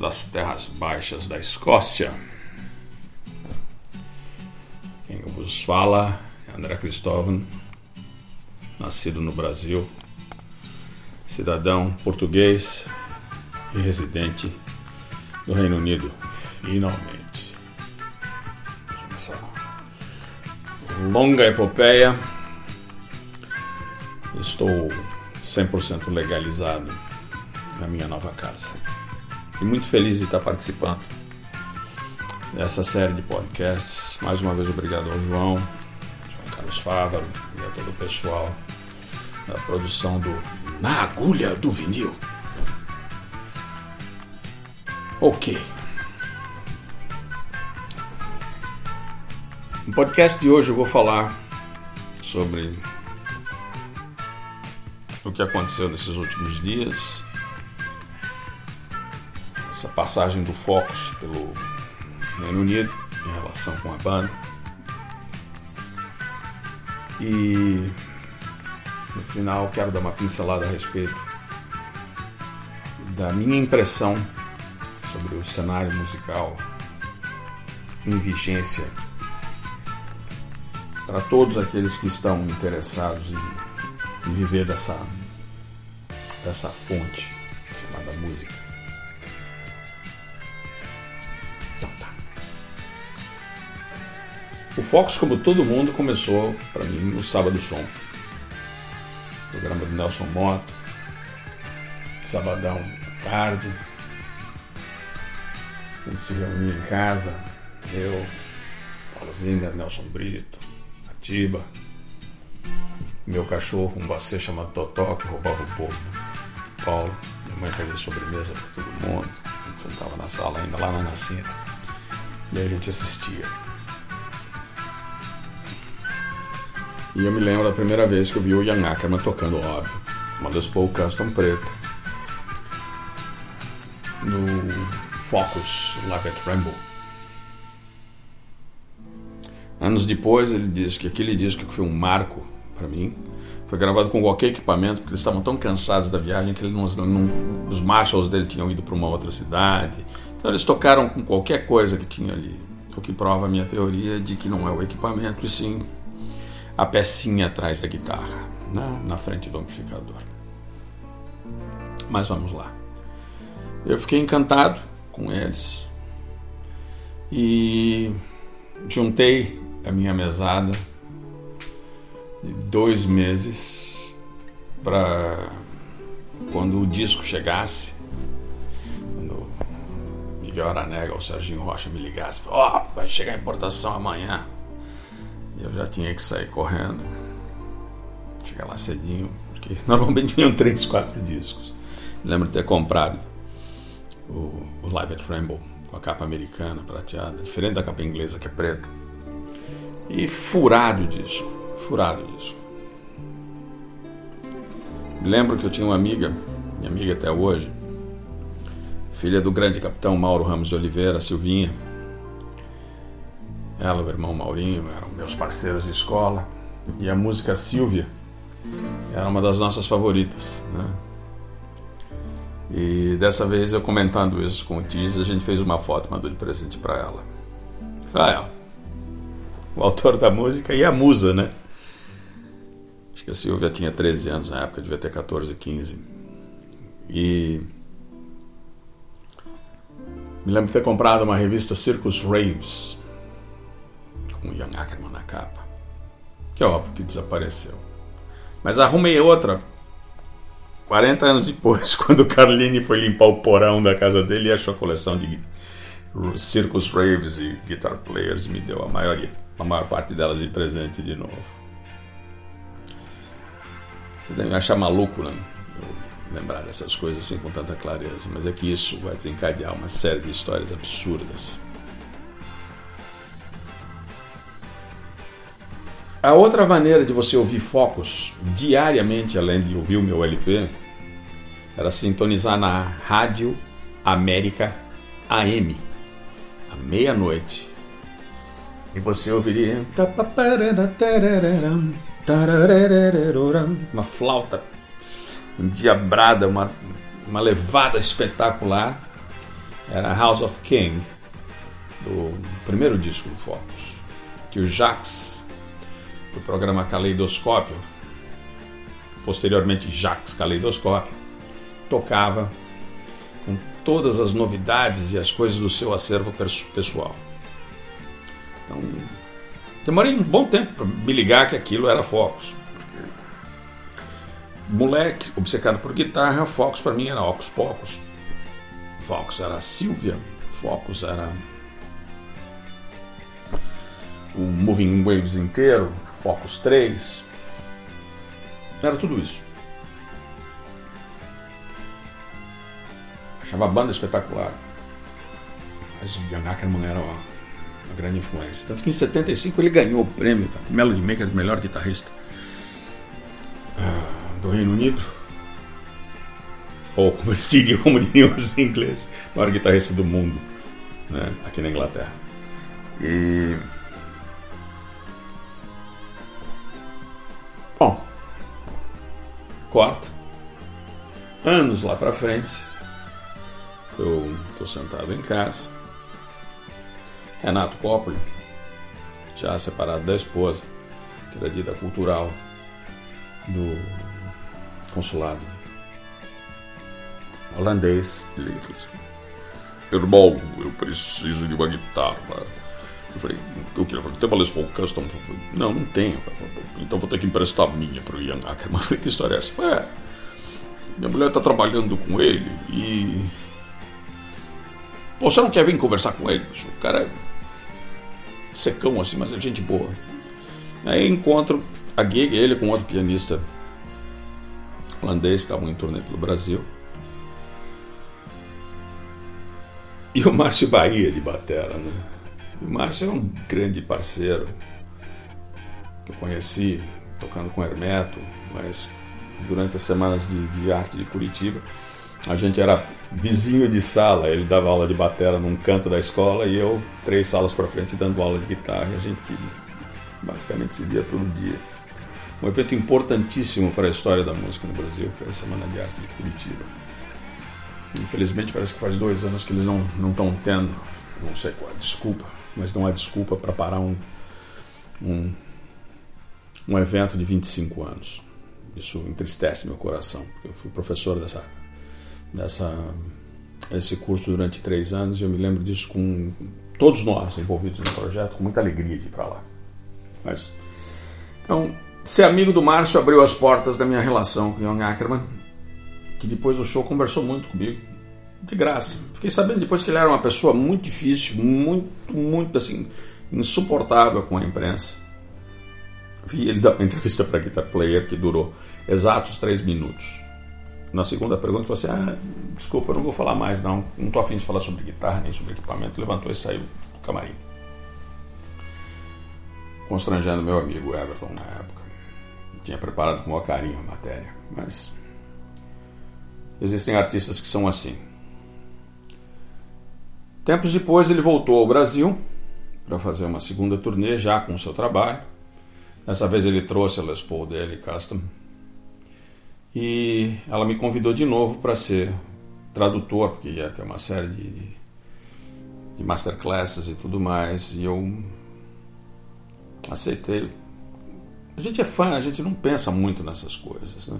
Das terras baixas da Escócia. Quem vos fala é André Cristóvão, nascido no Brasil, cidadão português e residente do Reino Unido, finalmente. Longa epopeia. Estou 100% legalizado na minha nova casa. E muito feliz de estar participando dessa série de podcasts. Mais uma vez, obrigado ao João, João Carlos Fávaro e a todo o pessoal da produção do Na Agulha do Vinil. Ok. No podcast de hoje eu vou falar sobre o que aconteceu nesses últimos dias passagem do Focus pelo Reino Unido em relação com a banda. E no final quero dar uma pincelada a respeito da minha impressão sobre o cenário musical em vigência para todos aqueles que estão interessados em, em viver dessa, dessa fonte chamada música. O Fox, como todo mundo, começou para mim no Sábado Som. Programa do Nelson Moto, sabadão à tarde. A gente se reunia em casa, eu, Paulo Zinder, Nelson Brito, Atiba, meu cachorro, um bacê chamado Totó, que roubava o povo. Paulo, minha mãe fazia sobremesa para todo mundo. A gente sentava na sala ainda lá na Nascente. E a gente assistia. E eu me lembro da primeira vez que eu vi o Ian Ackerman tocando, óbvio, uma Les Paul Custom preta, no Focus Live at Rainbow. Anos depois, ele disse que aquele disco que foi um marco para mim foi gravado com qualquer equipamento, porque eles estavam tão cansados da viagem que não, não, os Marshalls dele tinham ido para uma outra cidade. Então eles tocaram com qualquer coisa que tinha ali, o que prova a minha teoria de que não é o equipamento, e sim a pecinha atrás da guitarra, né? na frente do amplificador. Mas vamos lá. Eu fiquei encantado com eles e juntei a minha mesada de dois meses para quando o disco chegasse, quando Miguel Aranega ou Serginho Rocha me ligasse, ó, oh, vai chegar a importação amanhã. Eu já tinha que sair correndo, chegar lá cedinho, porque normalmente vinham três, quatro discos. lembro de ter comprado o, o Live at Rainbow com a capa americana prateada, diferente da capa inglesa que é preta. E furado o disco, furado o disco. Lembro que eu tinha uma amiga, minha amiga até hoje, filha do grande capitão Mauro Ramos de Oliveira, Silvinha, ela, o irmão Maurinho, eram meus parceiros de escola. E a música Silvia era uma das nossas favoritas. Né? E dessa vez eu comentando isso com o Tiz, a gente fez uma foto mandou de presente para ela. Falei, ah, o autor da música e a musa, né? Acho que a Silvia tinha 13 anos na época, devia ter 14, 15. E me lembro de ter comprado uma revista Circus Raves com o Ian Ackerman na capa. Que é óbvio que desapareceu. Mas arrumei outra 40 anos depois, quando o Carlini foi limpar o porão da casa dele e achou a coleção de Circus Raves e Guitar Players me deu a maioria. a maior parte delas de presente de novo. Vocês devem achar maluco, né? Lembrar dessas coisas assim com tanta clareza, mas é que isso vai desencadear uma série de histórias absurdas. A outra maneira de você ouvir focos diariamente, além de ouvir o meu LP, era sintonizar na Rádio América AM, à meia-noite. E você ouviria uma flauta endiabrada, uma, uma levada espetacular. Era House of King, do primeiro disco do Focus, que o Jacques do programa Caleidoscópio, posteriormente Jacques Caleidoscópio, tocava com todas as novidades e as coisas do seu acervo pessoal. Então, demorei um bom tempo para me ligar que aquilo era Focus. Moleque, obcecado por guitarra, Focus para mim era Ocus Pocos. Focus era Silvia, Focus era o Moving Waves inteiro, Focus 3. Era tudo isso. Achava a banda espetacular. Mas Ian Ackerman era uma, uma, grande influência. Tanto que em 75 ele ganhou o prêmio da Melody Maker de melhor guitarrista uh, do Reino Unido. Ou como eles diriam, como diriam os ingleses, maior guitarrista do mundo, né, aqui na Inglaterra. E corta. Anos lá para frente, eu estou sentado em casa. Renato Coppoli, já separado da esposa, que era dita cultural do consulado holandês, Irmão, eu preciso de uma guitarra. Eu falei, o que? Tem uma Les Paul Custom? Não, não tenho. Então vou ter que emprestar a minha para o Ian Ackerman. Eu falei, que história é essa? Falei, é, minha mulher está trabalhando com ele e... Pô, você não quer vir conversar com ele? O cara é secão assim, mas é gente boa. Aí encontro a gig, ele com outro pianista holandês, estavam em turnê pelo Brasil. E o Márcio Bahia de batera, né? O Márcio é um grande parceiro que eu conheci tocando com Hermeto, mas durante as semanas de, de, arte de Curitiba, a gente era vizinho de sala. Ele dava aula de batera num canto da escola e eu três salas para frente dando aula de guitarra. E a gente basicamente se via todo dia. Um evento importantíssimo para a história da música no Brasil foi a Semana de Arte de Curitiba. Infelizmente parece que faz dois anos que eles não estão tendo, não sei qual, desculpa, mas não há desculpa para parar um, um, um evento de 25 anos. Isso entristece meu coração, eu fui professor dessa, dessa, esse curso durante três anos e eu me lembro disso com todos nós envolvidos no projeto, com muita alegria de ir para lá. Mas, então, ser amigo do Márcio abriu as portas da minha relação com o Young Ackerman, que depois do show conversou muito comigo de graça. Fiquei sabendo depois que ele era uma pessoa muito difícil, muito, muito assim, insuportável com a imprensa. Vi ele dar uma entrevista para Guitar Player que durou exatos três minutos. Na segunda pergunta, você assim: Ah, desculpa, eu não vou falar mais, não. Não estou afim de falar sobre guitarra nem sobre equipamento. Levantou e saiu do camarim. Constrangendo meu amigo Everton na época. tinha preparado com maior carinho a matéria. Mas existem artistas que são assim. Tempos depois ele voltou ao Brasil para fazer uma segunda turnê já com o seu trabalho. Dessa vez ele trouxe a Les Paul dele custom. E ela me convidou de novo para ser tradutor, porque ia ter uma série de, de, de masterclasses e tudo mais. E eu aceitei. A gente é fã, a gente não pensa muito nessas coisas, né?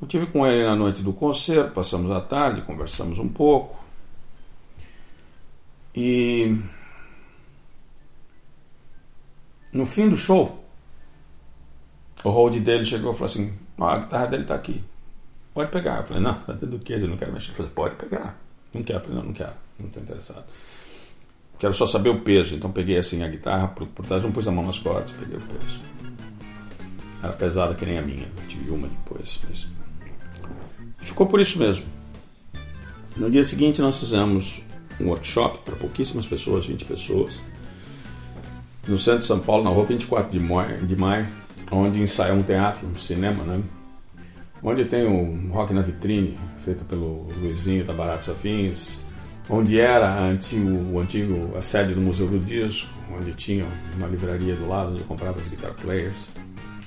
Eu tive com ele na noite do concerto, passamos a tarde, conversamos um pouco. E no fim do show, o hold dele chegou e falou assim: ah, a guitarra dele tá aqui. Pode pegar. Eu falei: não, tá dentro do que? Eu não quero mexer. Eu falei: pode pegar. Não quero. Eu falei: não, não quero. Não estou interessado. quero só saber o peso. Então peguei assim a guitarra por, por trás, não pus a mão nas cordas, peguei o peso. Era pesada que nem a minha, tive uma depois. Mas... Ficou por isso mesmo. No dia seguinte nós fizemos um workshop para pouquíssimas pessoas, 20 pessoas, no centro de São Paulo, na rua 24 de maio, de maio onde ensaia um teatro, um cinema, né? Onde tem um Rock na Vitrine, feito pelo Luizinho da Baratos Afins, onde era antigo, o antigo a sede do Museu do Disco, onde tinha uma livraria do lado onde eu comprava os guitar players,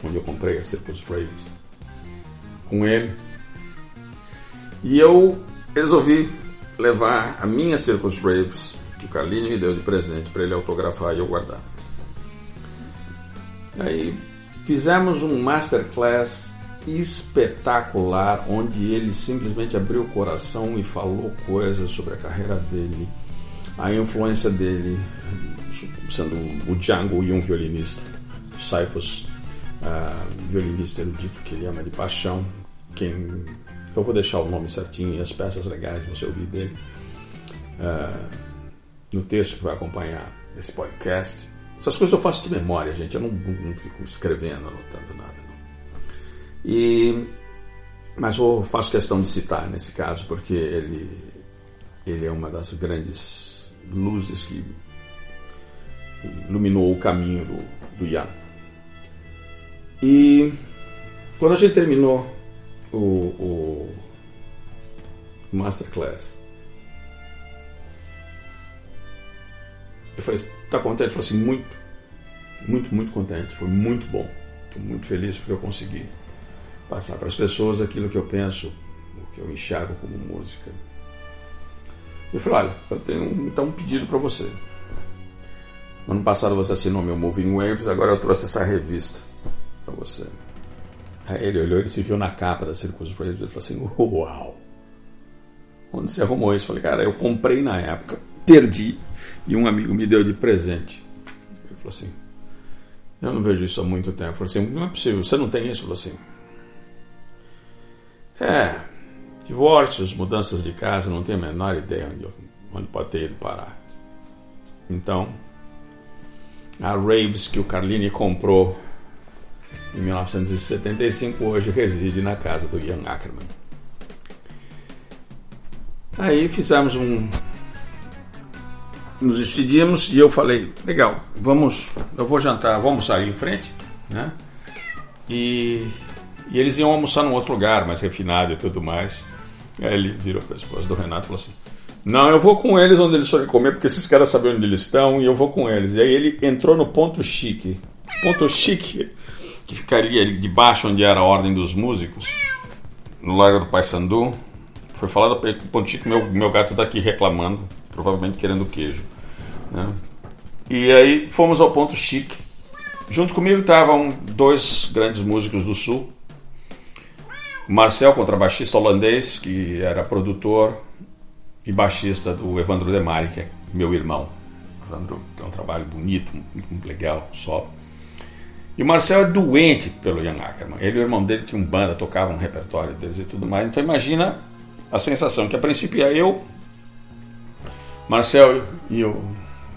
onde eu comprei a Circus Raves com ele. E eu resolvi levar a minha Circus Raves, que o Carlinho me deu de presente para ele autografar e eu guardar. Aí fizemos um masterclass espetacular onde ele simplesmente abriu o coração e falou coisas sobre a carreira dele, a influência dele, sendo o Django e um violinista, Cyphus, uh, violinista erudito que ele ama de paixão, quem eu vou deixar o nome certinho e as peças legais você ouvir dele uh, no texto que vai acompanhar esse podcast. Essas coisas eu faço de memória, gente. Eu não, não, não fico escrevendo, anotando nada. Não. E, mas eu faço questão de citar nesse caso, porque ele, ele é uma das grandes luzes que iluminou o caminho do, do Ian. E quando a gente terminou o, o Masterclass. Eu falei, tá contente? Ele falou assim, muito, muito, muito contente. Foi muito bom. Estou muito feliz porque eu consegui passar para as pessoas aquilo que eu penso, o que eu enxergo como música. Eu falei, olha, eu tenho então um pedido para você. Ano passado você assinou meu Moving Waves, agora eu trouxe essa revista para você. Aí ele olhou, ele se viu na capa da Circus Raves e falou assim: Uau! Onde você arrumou isso? Eu falei, cara, eu comprei na época, perdi e um amigo me deu de presente. Ele falou assim: Eu não vejo isso há muito tempo. Eu falei assim: Não é possível, você não tem isso? Ele falou assim: É, divórcios, mudanças de casa, não tenho a menor ideia onde, onde pode ter ido parar. Então, a Raves que o Carlini comprou em 1975, hoje reside na casa do Ian Ackerman. Aí fizemos um. Nos despedimos e eu falei: legal, vamos, eu vou jantar, vamos sair em frente, né? E, e eles iam almoçar num outro lugar, mais refinado e tudo mais. Aí ele virou para a esposa do Renato e falou assim: Não, eu vou com eles onde eles forem comer, porque esses caras sabem onde eles estão e eu vou com eles. E aí ele entrou no ponto chique. Ponto chique que ficaria ali debaixo onde era a ordem dos músicos, no Largo do Paissandu. Foi falado para que o meu, meu gato está aqui reclamando, provavelmente querendo queijo. Né? E aí fomos ao ponto chique. Junto comigo estavam dois grandes músicos do Sul. Marcel, contrabaixista holandês, que era produtor e baixista do Evandro Demari, que é meu irmão. Evandro tem um trabalho bonito, muito legal, só. E o Marcel é doente pelo Ian Ackerman. Ele e o irmão dele tinham banda, tocavam um repertório deles e tudo mais. Então imagina a sensação que a princípio ia eu, Marcel e o,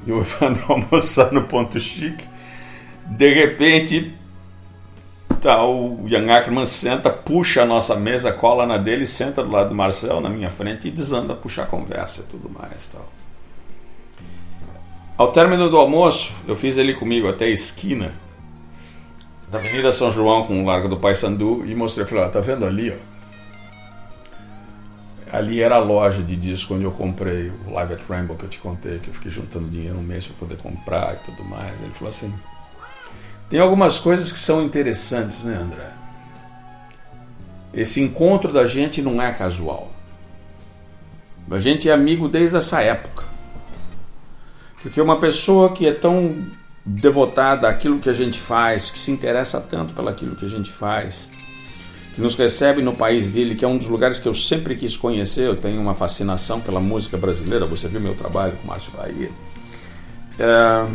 e o Evandro almoçar no ponto chique. De repente, tá, o Ian Ackerman senta, puxa a nossa mesa, cola na dele, senta do lado do Marcel, na minha frente, e desanda a puxar a conversa e tudo mais. Tal. Ao término do almoço, eu fiz ele comigo até a esquina da Avenida São João com o Largo do Paissandu e mostrei, falei, ó, tá vendo ali, ó? Ali era a loja de disco onde eu comprei o Live at Rainbow que eu te contei, que eu fiquei juntando dinheiro um mês para poder comprar e tudo mais. Ele falou assim: tem algumas coisas que são interessantes, né, André? Esse encontro da gente não é casual. A gente é amigo desde essa época. Porque uma pessoa que é tão devotada àquilo que a gente faz, que se interessa tanto pelaquilo que a gente faz, que nos recebe no país dele, que é um dos lugares que eu sempre quis conhecer. Eu tenho uma fascinação pela música brasileira. Você viu meu trabalho com Márcio Bahia. É,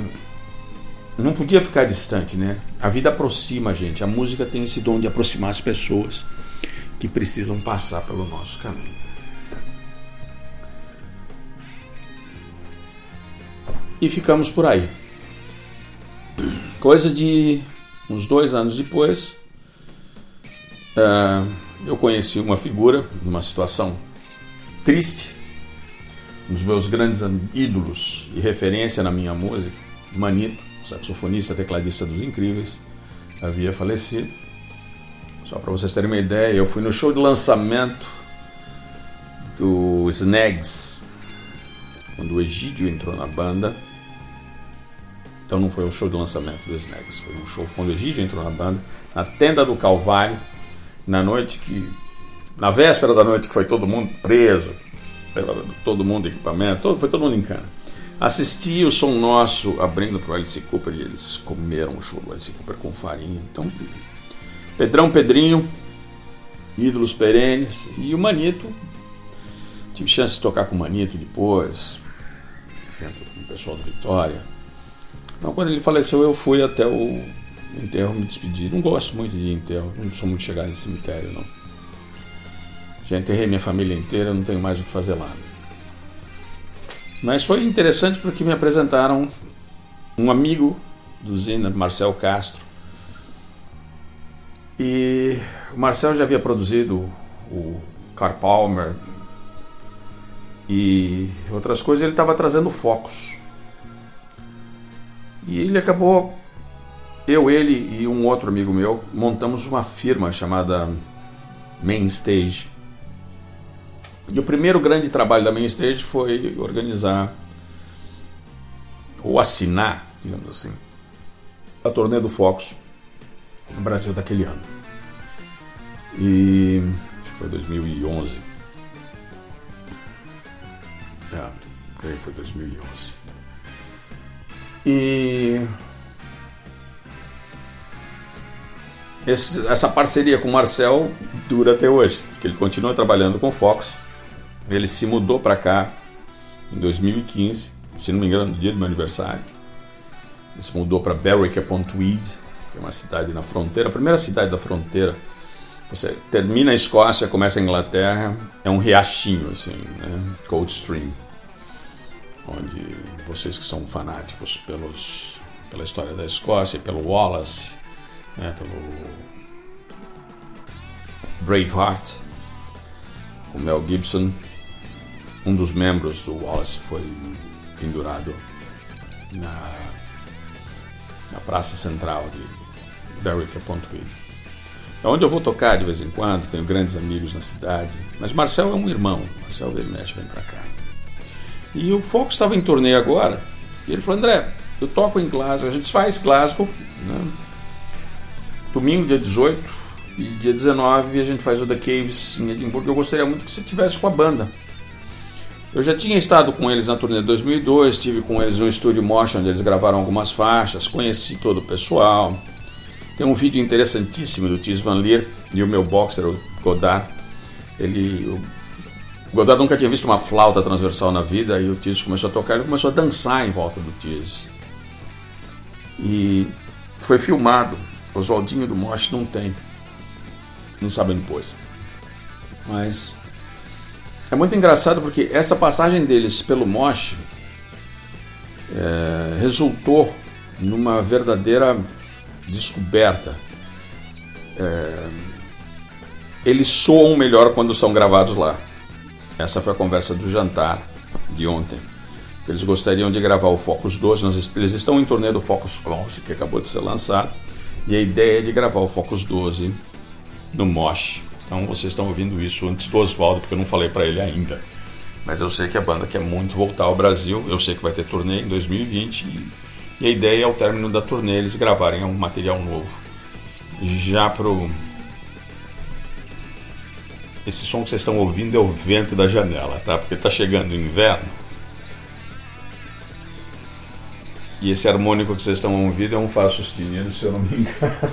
não podia ficar distante, né? A vida aproxima a gente. A música tem esse dom de aproximar as pessoas que precisam passar pelo nosso caminho. E ficamos por aí. Coisa de uns dois anos depois, uh, eu conheci uma figura numa situação triste, um dos meus grandes ídolos e referência na minha música, Manito, saxofonista, tecladista dos Incríveis, havia falecido. Só para vocês terem uma ideia, eu fui no show de lançamento do Snags, quando o Egídio entrou na banda. Então não foi um show de lançamento do Snags, foi um show quando o Egídio entrou na banda, na tenda do Calvário, na noite que. Na véspera da noite que foi todo mundo preso, todo mundo equipamento, todo, foi todo mundo em cana. Assisti o som nosso abrindo para o Alice Cooper e eles comeram o show do Alice Cooper com farinha. Então, Pedrão Pedrinho, ídolos perenes, e o Manito. Tive chance de tocar com o Manito depois, com o pessoal do Vitória. Então, quando ele faleceu, eu fui até o enterro me despedir. Não gosto muito de enterro, não sou muito chegar em cemitério, não. Já enterrei minha família inteira, não tenho mais o que fazer lá. Mas foi interessante porque me apresentaram um amigo do Zina, Marcel Castro. E o Marcel já havia produzido o Carl Palmer e outras coisas, ele estava trazendo focos. E ele acabou eu, ele e um outro amigo meu montamos uma firma chamada Mainstage. E o primeiro grande trabalho da Mainstage foi organizar ou assinar, digamos assim, a turnê do Fox no Brasil daquele ano. E acho que foi 2011. É, foi 2011. E esse, essa parceria com o Marcel dura até hoje, porque ele continua trabalhando com o Fox. Ele se mudou para cá em 2015, se não me engano, no dia do meu aniversário. Ele se mudou para Berwick upon Tweed, que é uma cidade na fronteira, a primeira cidade da fronteira. Você termina a Escócia, começa a Inglaterra, é um riachinho assim, né? Cold Stream, onde vocês que são fanáticos pelos, pela história da Escócia, pelo Wallace, né, pelo Braveheart, o Mel Gibson, um dos membros do Wallace foi pendurado na, na praça central de Berwick upon Tweed. É onde eu vou tocar de vez em quando, tenho grandes amigos na cidade, mas Marcel é um irmão, Marcel vem mexe, vem para cá. E o Fox estava em turnê agora, e ele falou, André, eu toco em Glasgow, a gente faz Glasgow, né? domingo, dia 18, e dia 19 a gente faz o The Caves em Edimburgo. Eu gostaria muito que você tivesse com a banda. Eu já tinha estado com eles na turnê de 2002, estive com eles no estúdio Motion, onde eles gravaram algumas faixas, conheci todo o pessoal. Tem um vídeo interessantíssimo do Tis Van Leer e o meu boxer, o Godard. Ele, o Godard nunca tinha visto uma flauta transversal na vida e o Tis começou a tocar, ele começou a dançar em volta do Tis. E foi filmado Oswaldinho do Moche não tem. Não sabe depois. Mas é muito engraçado porque essa passagem deles pelo Moche é, resultou numa verdadeira descoberta. É, eles soam melhor quando são gravados lá. Essa foi a conversa do jantar de ontem. Eles gostariam de gravar o Focus 12. Eles estão em torneio do Focus 11, que acabou de ser lançado. E a ideia é de gravar o Focus 12 no Mosh. Então vocês estão ouvindo isso antes do Oswaldo, porque eu não falei para ele ainda. Mas eu sei que a banda quer muito voltar ao Brasil. Eu sei que vai ter turnê em 2020. E, e a ideia é, ao término da turnê, eles gravarem um material novo. Já pro. Esse som que vocês estão ouvindo é o vento da janela, tá? Porque tá chegando o inverno. E esse harmônico que vocês estão ouvindo é um Fá sustenido, se eu não me engano.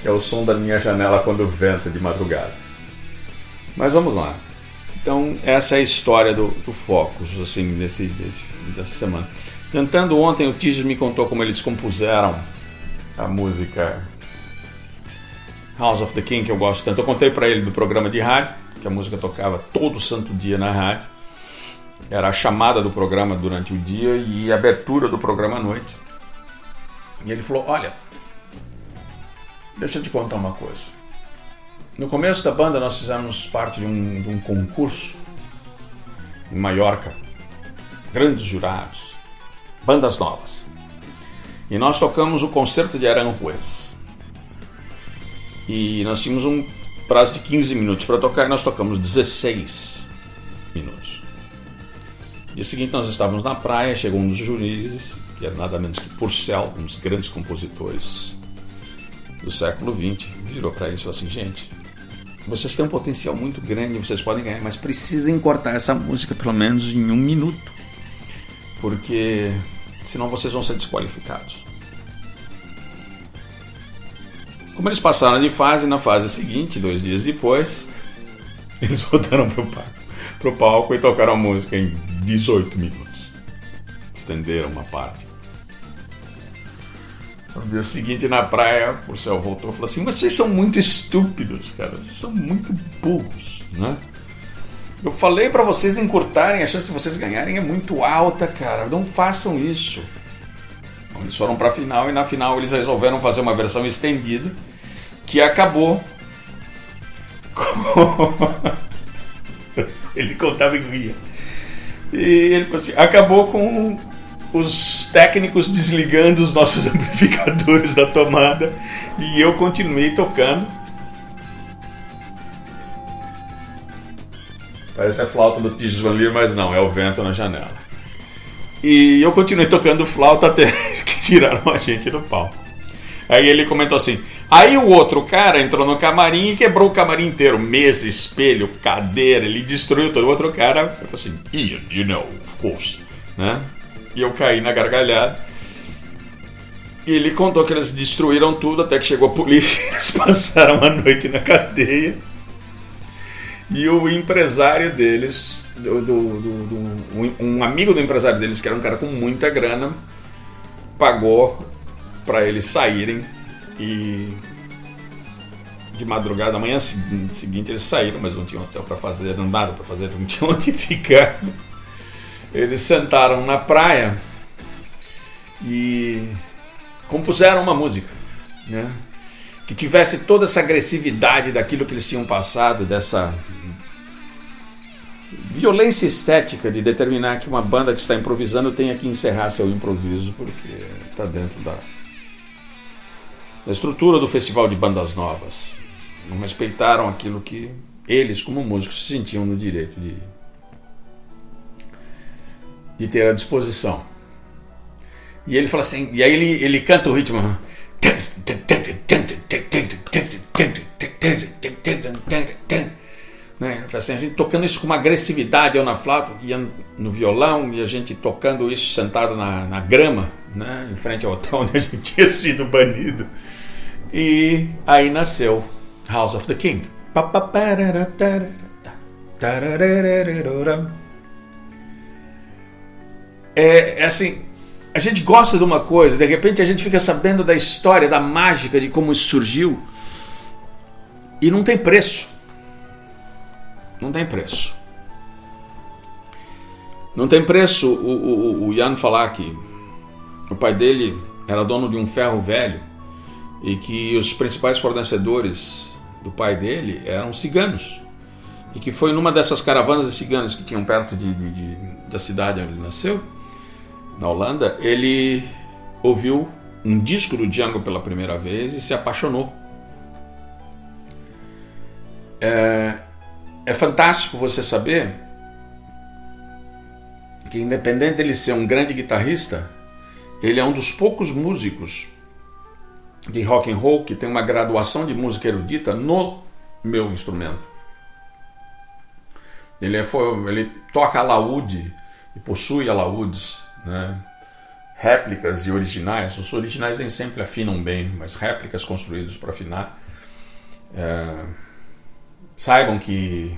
que é o som da minha janela quando venta de madrugada. Mas vamos lá. Então, essa é a história do, do Focus, assim, nesse, nesse, dessa semana. Tentando ontem, o Tiges me contou como eles compuseram a música House of the King, que eu gosto tanto. Eu contei para ele do programa de rádio, que a música tocava todo santo dia na rádio. Era a chamada do programa durante o dia e a abertura do programa à noite. E ele falou: Olha, deixa eu te contar uma coisa. No começo da banda, nós fizemos parte de um, de um concurso em Maiorca, grandes jurados, bandas novas. E nós tocamos o concerto de Aranjuez. E nós tínhamos um prazo de 15 minutos para tocar e nós tocamos 16 minutos. Dia seguinte nós estávamos na praia, chegou um dos juízes, que era nada menos que Purcell, um dos grandes compositores do século XX, virou para eles e falou assim, gente, vocês têm um potencial muito grande, vocês podem ganhar, mas precisem cortar essa música pelo menos em um minuto, porque senão vocês vão ser desqualificados. Como eles passaram de fase, na fase seguinte, dois dias depois, eles voltaram pro palco, pro palco e tocaram a música em 18 minutos. Estenderam uma parte. No dia seguinte, na praia, o céu voltou e falou assim: Vocês são muito estúpidos, cara. Vocês são muito burros, né? Eu falei para vocês encurtarem, a chance de vocês ganharem é muito alta, cara. Não façam isso. Eles foram para a final e na final eles resolveram fazer uma versão estendida que acabou com... ele contava em ria. E ele falou assim, acabou com os técnicos desligando os nossos amplificadores da tomada e eu continuei tocando. Parece a flauta do Leer, mas não, é o vento na janela. E eu continuei tocando flauta até que tiraram a gente do palco. Aí ele comentou assim: aí o outro cara entrou no camarim e quebrou o camarim inteiro, mesa, espelho, cadeira, ele destruiu todo. O outro cara falou assim: Ian, you know, of course, né? E eu caí na gargalhada. E ele contou que eles destruíram tudo até que chegou a polícia. Eles passaram a noite na cadeia. E o empresário deles, do, do, do, um amigo do empresário deles, que era um cara com muita grana, pagou para eles saírem e de madrugada, da manhã seguinte eles saíram, mas não tinham hotel para fazer, não nada para fazer, não tinham onde ficar. Eles sentaram na praia e compuseram uma música, né? Que tivesse toda essa agressividade daquilo que eles tinham passado, dessa violência estética de determinar que uma banda que está improvisando tenha que encerrar seu improviso porque está dentro da, da estrutura do Festival de Bandas Novas. Não respeitaram aquilo que eles, como músicos, se sentiam no direito de, de ter à disposição. E ele fala assim, e aí ele, ele canta o ritmo. Né? Assim, a gente tocando isso com uma agressividade, eu na flauta, ia no violão, e a gente tocando isso sentado na, na grama, né? em frente ao hotel onde a gente tinha sido banido. E aí nasceu House of the King. É, assim, a gente gosta de uma coisa, de repente a gente fica sabendo da história, da mágica, de como isso surgiu, e não tem preço. Não tem preço. Não tem preço o, o, o Jan falar que o pai dele era dono de um ferro velho e que os principais fornecedores do pai dele eram ciganos. E que foi numa dessas caravanas de ciganos que tinham perto de, de, de, da cidade onde ele nasceu, na Holanda, ele ouviu um disco do Django pela primeira vez e se apaixonou. É, é fantástico você saber que, independente dele ser um grande guitarrista, ele é um dos poucos músicos de rock and roll que tem uma graduação de música erudita no meu instrumento. Ele, é, ele toca alaúde e possui alaúdes, né? réplicas e originais. Os originais nem sempre afinam bem, mas réplicas construídas para afinar. É, saibam que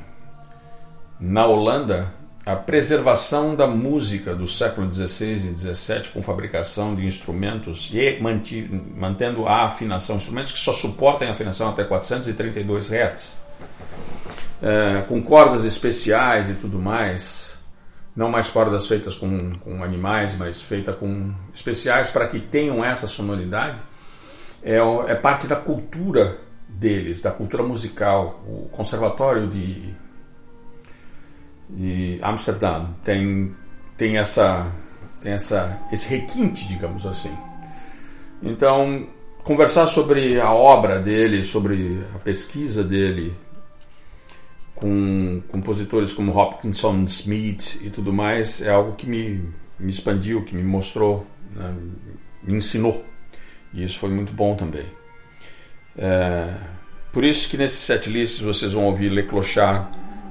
na Holanda a preservação da música do século XVI e XVII com fabricação de instrumentos e mantendo a afinação, instrumentos que só suportem a afinação até 432 Hz, é, com cordas especiais e tudo mais, não mais cordas feitas com, com animais, mas feitas com especiais para que tenham essa sonoridade, é, é parte da cultura deles, da cultura musical. O Conservatório de, de Amsterdã tem, tem, essa, tem essa, esse requinte, digamos assim. Então, conversar sobre a obra dele, sobre a pesquisa dele, com compositores como Hopkinson Smith e tudo mais, é algo que me, me expandiu, que me mostrou, né, me ensinou. E isso foi muito bom também. É, por isso que nesses set lists vocês vão ouvir Le Clochard,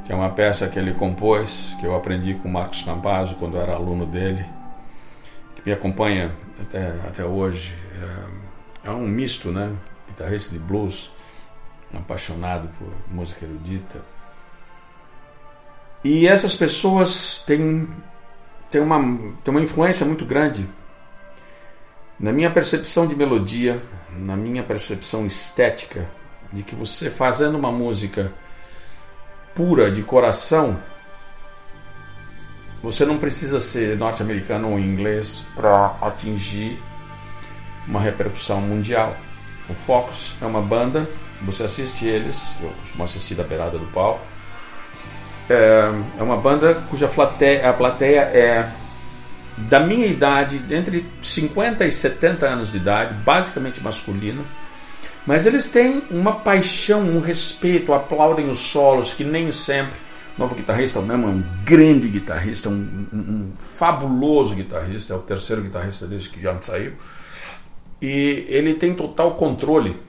que é uma peça que ele compôs, que eu aprendi com Marcos Campazzo quando eu era aluno dele, que me acompanha até, até hoje. É, é um misto, né? Guitarrista de blues, apaixonado por música erudita e essas pessoas têm, têm, uma, têm uma influência muito grande na minha percepção de melodia, na minha percepção estética, de que você fazendo uma música pura, de coração, você não precisa ser norte-americano ou inglês para atingir uma repercussão mundial. O Fox é uma banda, você assiste eles, eu costumo assistir da beirada do pau é, é uma banda cuja plateia, a plateia é da minha idade, entre 50 e 70 anos de idade, basicamente masculina. Mas eles têm uma paixão, um respeito, aplaudem os solos que nem sempre. O novo guitarrista, mesmo, é um grande guitarrista, um, um, um, fabuloso guitarrista, é o terceiro guitarrista desde que já saiu. E ele tem total controle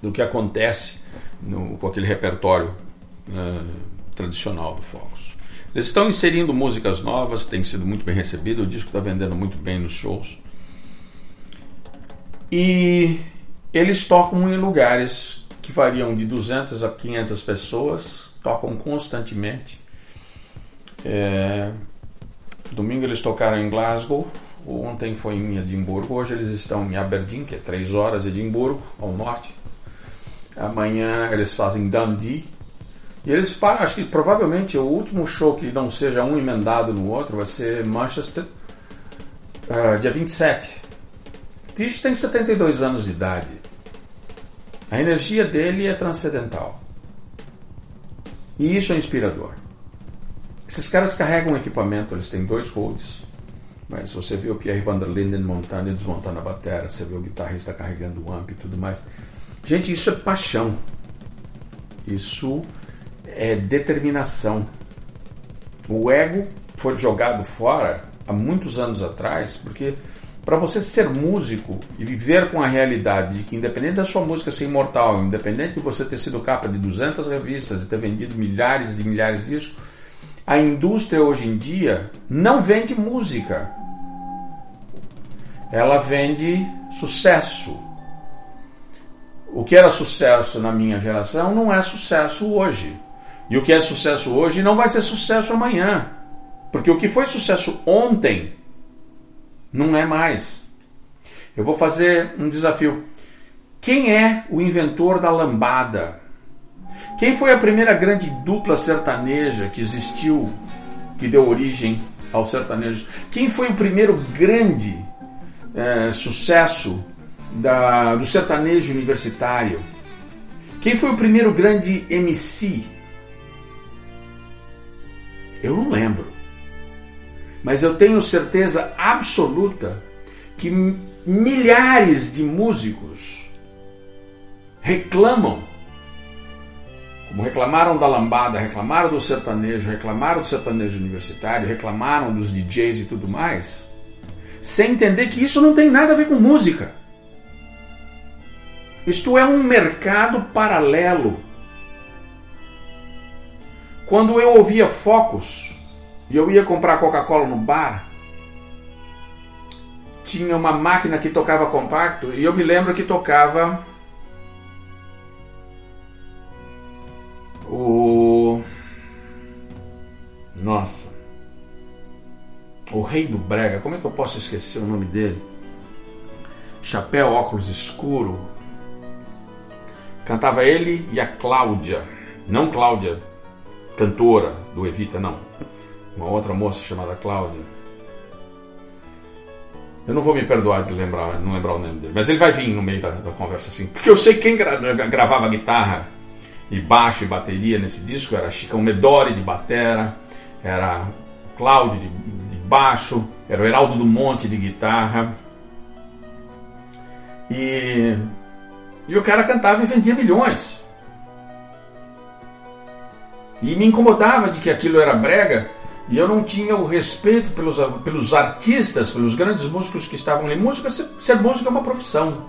do que acontece no, com aquele repertório uh, tradicional do Focus. Eles estão inserindo músicas novas, tem sido muito bem recebido, o disco está vendendo muito bem nos shows. E eles tocam em lugares que variam de 200 a 500 pessoas, tocam constantemente. É, domingo eles tocaram em Glasgow, ontem foi em Edimburgo, hoje eles estão em Aberdeen, que é 3 horas de Edimburgo, ao norte. Amanhã eles fazem Dundee, e eles param, acho que provavelmente o último show que não seja um emendado no outro vai ser Manchester, uh, dia 27. Tish tem 72 anos de idade. A energia dele é transcendental. E isso é inspirador. Esses caras carregam equipamento, eles têm dois holds. Mas você vê o Pierre Linden montando e desmontando a bateria, você vê o guitarrista carregando o amp e tudo mais. Gente, isso é paixão. Isso é determinação. O ego foi jogado fora há muitos anos atrás, porque para você ser músico e viver com a realidade de que, independente da sua música ser imortal, independente de você ter sido capa de 200 revistas e ter vendido milhares e milhares de discos, a indústria hoje em dia não vende música. Ela vende sucesso. O que era sucesso na minha geração não é sucesso hoje. E o que é sucesso hoje não vai ser sucesso amanhã. Porque o que foi sucesso ontem não é mais. Eu vou fazer um desafio. Quem é o inventor da lambada? Quem foi a primeira grande dupla sertaneja que existiu, que deu origem ao sertanejo? Quem foi o primeiro grande é, sucesso da, do sertanejo universitário? Quem foi o primeiro grande MC eu não lembro. Mas eu tenho certeza absoluta que milhares de músicos reclamam, como reclamaram da lambada, reclamaram do sertanejo, reclamaram do sertanejo universitário, reclamaram dos DJs e tudo mais, sem entender que isso não tem nada a ver com música. Isto é um mercado paralelo quando eu ouvia Focus e eu ia comprar Coca-Cola no bar, tinha uma máquina que tocava compacto e eu me lembro que tocava o nossa. O rei do brega como é que eu posso esquecer o nome dele? Chapéu óculos escuro. Cantava ele e a Cláudia. Não Cláudia cantora do Evita, não. uma outra moça chamada Cláudia. Eu não vou me perdoar de lembrar, não lembrar o nome dele, mas ele vai vir no meio da, da conversa assim, porque eu sei quem gra gravava guitarra e baixo e bateria nesse disco era Chicão Medori de batera, era Cláudio de, de baixo, era o Heraldo do Monte de guitarra. E, e o cara cantava e vendia milhões. E me incomodava de que aquilo era brega e eu não tinha o respeito pelos, pelos artistas, pelos grandes músicos que estavam ali. Música, ser, ser música é uma profissão.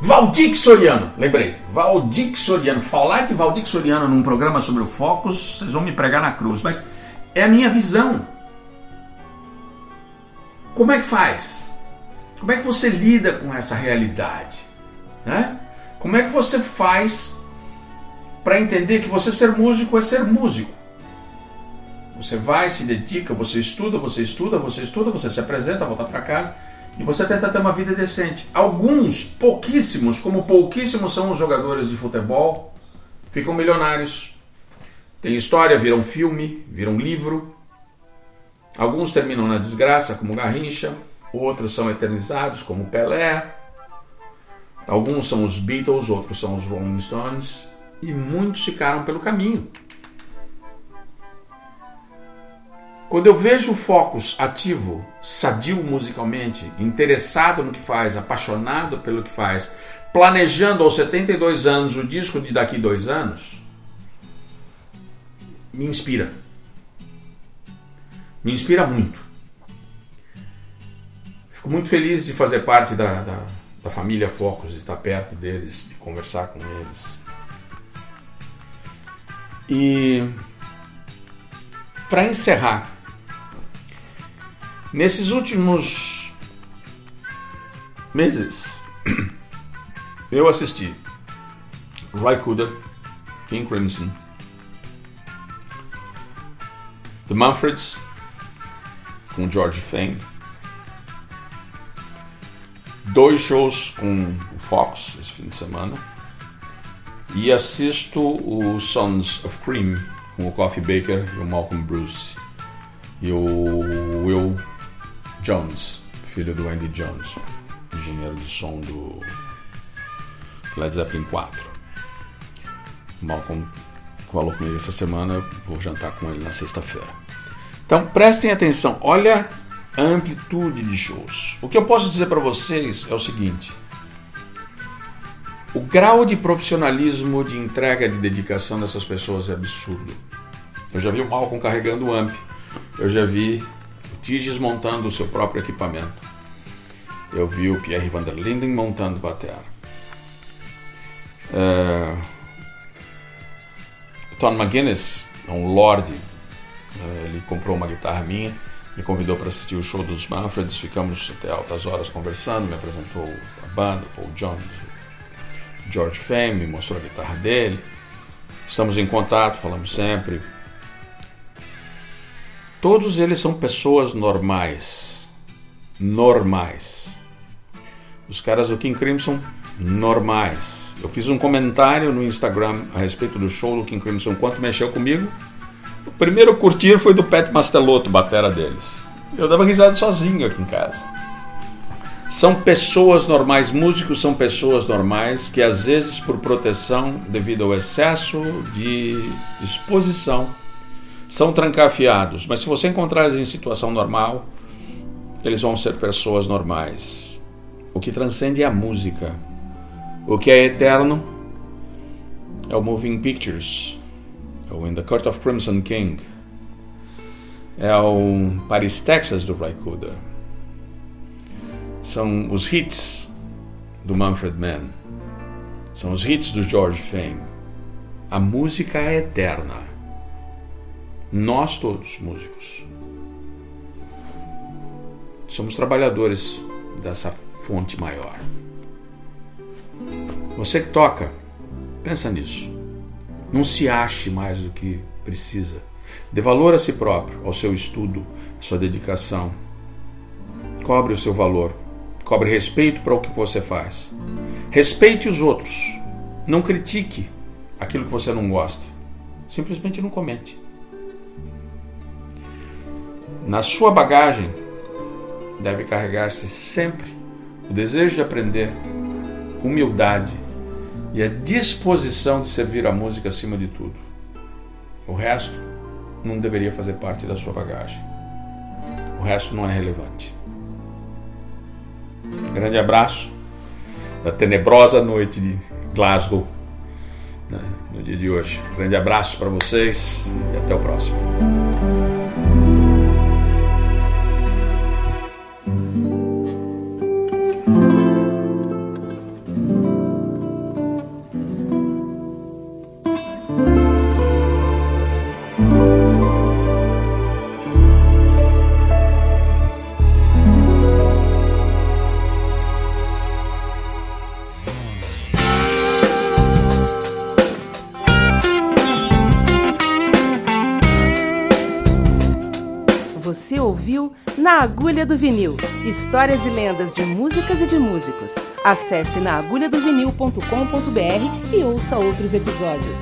Valdir Soriano, lembrei. Valdir Soriano. Falar de Valdir Soriano num programa sobre o Focus, vocês vão me pregar na cruz, mas é a minha visão. Como é que faz? Como é que você lida com essa realidade? Né? Como é que você faz para entender que você ser músico é ser músico? Você vai, se dedica, você estuda, você estuda, você estuda, você se apresenta, volta para casa e você tenta ter uma vida decente. Alguns, pouquíssimos, como pouquíssimos são os jogadores de futebol, ficam milionários. Tem história, viram filme, viram livro. Alguns terminam na desgraça, como Garrincha, outros são eternizados, como Pelé. Alguns são os Beatles, outros são os Rolling Stones, e muitos ficaram pelo caminho. Quando eu vejo o Focus ativo, sadio musicalmente, interessado no que faz, apaixonado pelo que faz, planejando aos 72 anos o disco de daqui dois anos, me inspira. Me inspira muito. Fico muito feliz de fazer parte da, da, da família Focus, de estar perto deles, de conversar com eles. E para encerrar, Nesses últimos meses, eu assisti Raikuda, King Crimson, The Manfreds, com George Fame, dois shows com o Fox esse fim de semana, e assisto o Sons of Cream com o Coffee Baker e o Malcolm Bruce e o Will Jones, filho do Andy Jones, engenheiro de som do Led Zeppelin 4. Malcolm falou comigo essa semana, vou jantar com ele na sexta-feira. Então prestem atenção, olha a amplitude de shows. O que eu posso dizer para vocês é o seguinte: o grau de profissionalismo, de entrega, de dedicação dessas pessoas é absurdo. Eu já vi o Malcolm carregando o amp, eu já vi Tigges montando o seu próprio equipamento. Eu vi o Pierre van der Linden montando batera. Uh, Tom McGuinness, é um lord, uh, ele comprou uma guitarra minha, me convidou para assistir o show dos Manfreds, ficamos até altas horas conversando, me apresentou a banda, Paul Jones, George Fame, me mostrou a guitarra dele. Estamos em contato, falamos sempre, Todos eles são pessoas normais. Normais. Os caras do King Crimson, normais. Eu fiz um comentário no Instagram a respeito do show do King Crimson, quanto mexeu comigo. O primeiro curtir foi do Pet Mastelotto, batera deles. Eu dava risada sozinho aqui em casa. São pessoas normais, músicos são pessoas normais que às vezes por proteção devido ao excesso de exposição são trancafiados, mas se você encontrar eles em situação normal, eles vão ser pessoas normais. O que transcende é a música. O que é eterno é o Moving Pictures, é o In the Court of Crimson King, é o Paris, Texas do Raikuda. São os hits do Manfred Mann. São os hits do George Fame. A música é eterna. Nós todos, músicos, somos trabalhadores dessa fonte maior. Você que toca, pensa nisso. Não se ache mais do que precisa. Dê valor a si próprio, ao seu estudo, à sua dedicação. Cobre o seu valor. Cobre respeito para o que você faz. Respeite os outros. Não critique aquilo que você não gosta. Simplesmente não comente. Na sua bagagem deve carregar-se sempre o desejo de aprender, humildade e a disposição de servir a música acima de tudo. O resto não deveria fazer parte da sua bagagem. O resto não é relevante. Um grande abraço da tenebrosa noite de Glasgow né, no dia de hoje. Um grande abraço para vocês e até o próximo. Do Vinil Histórias e lendas de músicas e de músicos. Acesse naagulhadovinil.com.br e ouça outros episódios.